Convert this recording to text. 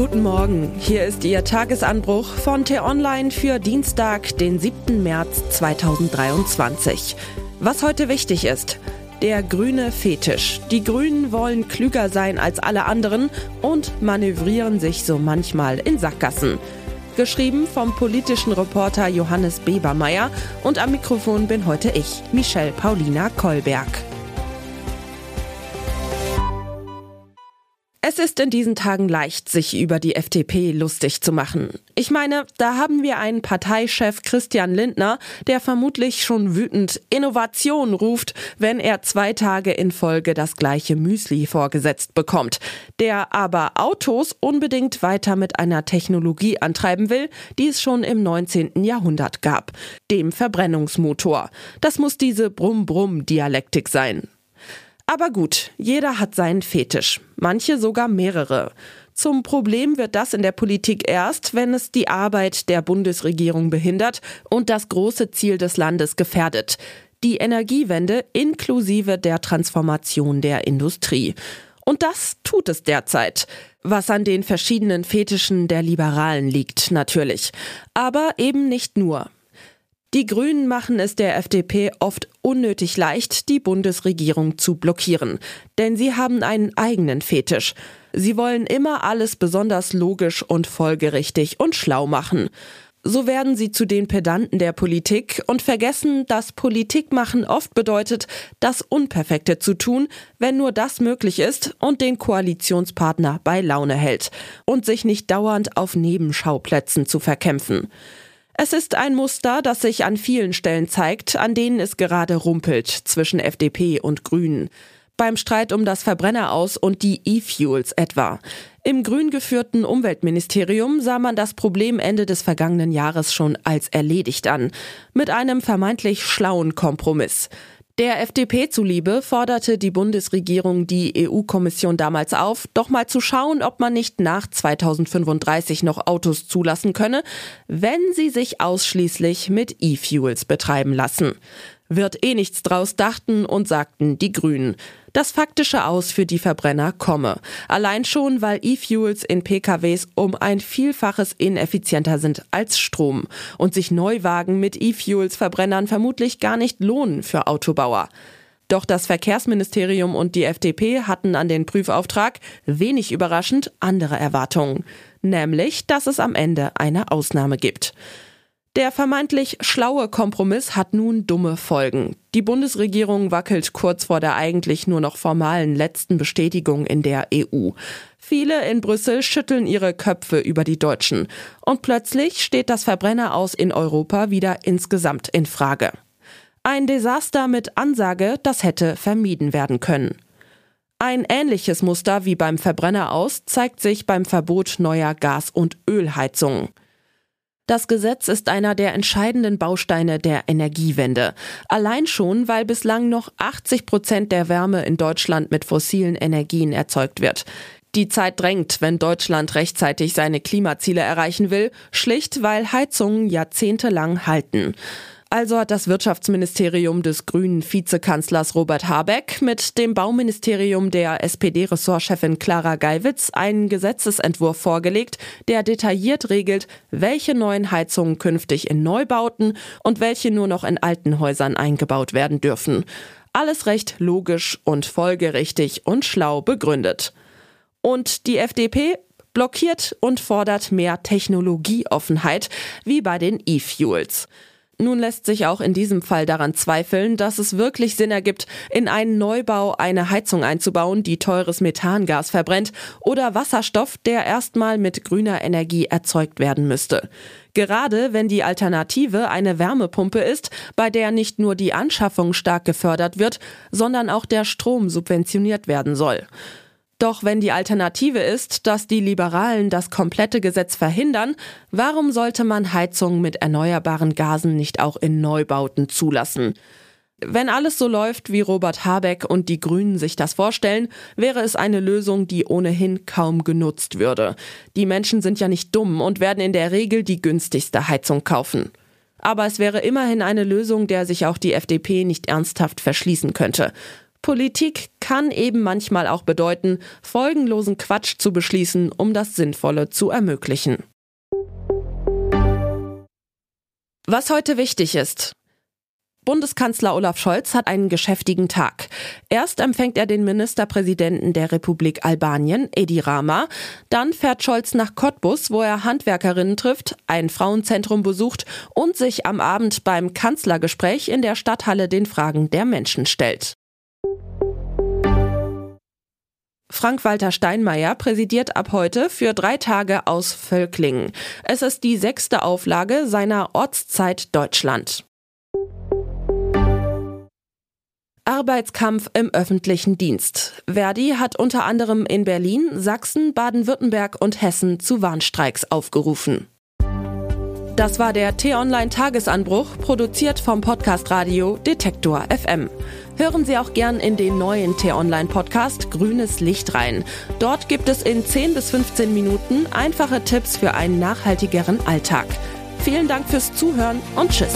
Guten Morgen, hier ist Ihr Tagesanbruch von T-Online für Dienstag, den 7. März 2023. Was heute wichtig ist. Der grüne Fetisch. Die Grünen wollen klüger sein als alle anderen und manövrieren sich so manchmal in Sackgassen. Geschrieben vom politischen Reporter Johannes Bebermeier und am Mikrofon bin heute ich, Michelle Paulina Kolberg. Es ist in diesen Tagen leicht, sich über die FDP lustig zu machen. Ich meine, da haben wir einen Parteichef Christian Lindner, der vermutlich schon wütend Innovation ruft, wenn er zwei Tage in Folge das gleiche Müsli vorgesetzt bekommt, der aber Autos unbedingt weiter mit einer Technologie antreiben will, die es schon im 19. Jahrhundert gab, dem Verbrennungsmotor. Das muss diese Brumm-Brumm-Dialektik sein. Aber gut, jeder hat seinen Fetisch, manche sogar mehrere. Zum Problem wird das in der Politik erst, wenn es die Arbeit der Bundesregierung behindert und das große Ziel des Landes gefährdet. Die Energiewende inklusive der Transformation der Industrie. Und das tut es derzeit. Was an den verschiedenen Fetischen der Liberalen liegt, natürlich. Aber eben nicht nur. Die Grünen machen es der FDP oft unnötig leicht, die Bundesregierung zu blockieren. Denn sie haben einen eigenen Fetisch. Sie wollen immer alles besonders logisch und folgerichtig und schlau machen. So werden sie zu den Pedanten der Politik und vergessen, dass Politik machen oft bedeutet, das Unperfekte zu tun, wenn nur das möglich ist und den Koalitionspartner bei Laune hält und sich nicht dauernd auf Nebenschauplätzen zu verkämpfen. Es ist ein Muster, das sich an vielen Stellen zeigt, an denen es gerade rumpelt zwischen FDP und Grünen. Beim Streit um das Verbrenneraus und die E-Fuels etwa. Im grün geführten Umweltministerium sah man das Problem Ende des vergangenen Jahres schon als erledigt an. Mit einem vermeintlich schlauen Kompromiss. Der FDP zuliebe forderte die Bundesregierung die EU-Kommission damals auf, doch mal zu schauen, ob man nicht nach 2035 noch Autos zulassen könne, wenn sie sich ausschließlich mit E-Fuels betreiben lassen. Wird eh nichts draus, dachten und sagten die Grünen. Das faktische Aus für die Verbrenner komme. Allein schon, weil E-Fuels in PKWs um ein Vielfaches ineffizienter sind als Strom und sich Neuwagen mit E-Fuels-Verbrennern vermutlich gar nicht lohnen für Autobauer. Doch das Verkehrsministerium und die FDP hatten an den Prüfauftrag wenig überraschend andere Erwartungen, nämlich, dass es am Ende eine Ausnahme gibt. Der vermeintlich schlaue Kompromiss hat nun dumme Folgen. Die Bundesregierung wackelt kurz vor der eigentlich nur noch formalen letzten Bestätigung in der EU. Viele in Brüssel schütteln ihre Köpfe über die Deutschen. Und plötzlich steht das Verbrenner aus in Europa wieder insgesamt in Frage. Ein Desaster mit Ansage, das hätte vermieden werden können. Ein ähnliches Muster wie beim Verbrenner aus zeigt sich beim Verbot neuer Gas- und Ölheizungen. Das Gesetz ist einer der entscheidenden Bausteine der Energiewende. Allein schon, weil bislang noch 80 Prozent der Wärme in Deutschland mit fossilen Energien erzeugt wird. Die Zeit drängt, wenn Deutschland rechtzeitig seine Klimaziele erreichen will, schlicht weil Heizungen jahrzehntelang halten. Also hat das Wirtschaftsministerium des grünen Vizekanzlers Robert Habeck mit dem Bauministerium der SPD-Ressortchefin Clara Geiwitz einen Gesetzesentwurf vorgelegt, der detailliert regelt, welche neuen Heizungen künftig in Neubauten und welche nur noch in alten Häusern eingebaut werden dürfen. Alles recht logisch und folgerichtig und schlau begründet. Und die FDP blockiert und fordert mehr Technologieoffenheit, wie bei den E-Fuels. Nun lässt sich auch in diesem Fall daran zweifeln, dass es wirklich Sinn ergibt, in einen Neubau eine Heizung einzubauen, die teures Methangas verbrennt oder Wasserstoff, der erstmal mit grüner Energie erzeugt werden müsste. Gerade wenn die Alternative eine Wärmepumpe ist, bei der nicht nur die Anschaffung stark gefördert wird, sondern auch der Strom subventioniert werden soll. Doch wenn die Alternative ist, dass die Liberalen das komplette Gesetz verhindern, warum sollte man Heizungen mit erneuerbaren Gasen nicht auch in Neubauten zulassen? Wenn alles so läuft, wie Robert Habeck und die Grünen sich das vorstellen, wäre es eine Lösung, die ohnehin kaum genutzt würde. Die Menschen sind ja nicht dumm und werden in der Regel die günstigste Heizung kaufen. Aber es wäre immerhin eine Lösung, der sich auch die FDP nicht ernsthaft verschließen könnte. Politik kann eben manchmal auch bedeuten, folgenlosen Quatsch zu beschließen, um das Sinnvolle zu ermöglichen. Was heute wichtig ist. Bundeskanzler Olaf Scholz hat einen geschäftigen Tag. Erst empfängt er den Ministerpräsidenten der Republik Albanien, Edi Rama. Dann fährt Scholz nach Cottbus, wo er Handwerkerinnen trifft, ein Frauenzentrum besucht und sich am Abend beim Kanzlergespräch in der Stadthalle den Fragen der Menschen stellt. Frank-Walter Steinmeier präsidiert ab heute für drei Tage aus Völklingen. Es ist die sechste Auflage seiner Ortszeit Deutschland. Arbeitskampf im öffentlichen Dienst. Verdi hat unter anderem in Berlin, Sachsen, Baden-Württemberg und Hessen zu Warnstreiks aufgerufen. Das war der T-Online Tagesanbruch, produziert vom Podcast Radio Detektor FM. Hören Sie auch gern in den neuen T-Online Podcast Grünes Licht rein. Dort gibt es in 10 bis 15 Minuten einfache Tipps für einen nachhaltigeren Alltag. Vielen Dank fürs Zuhören und Tschüss.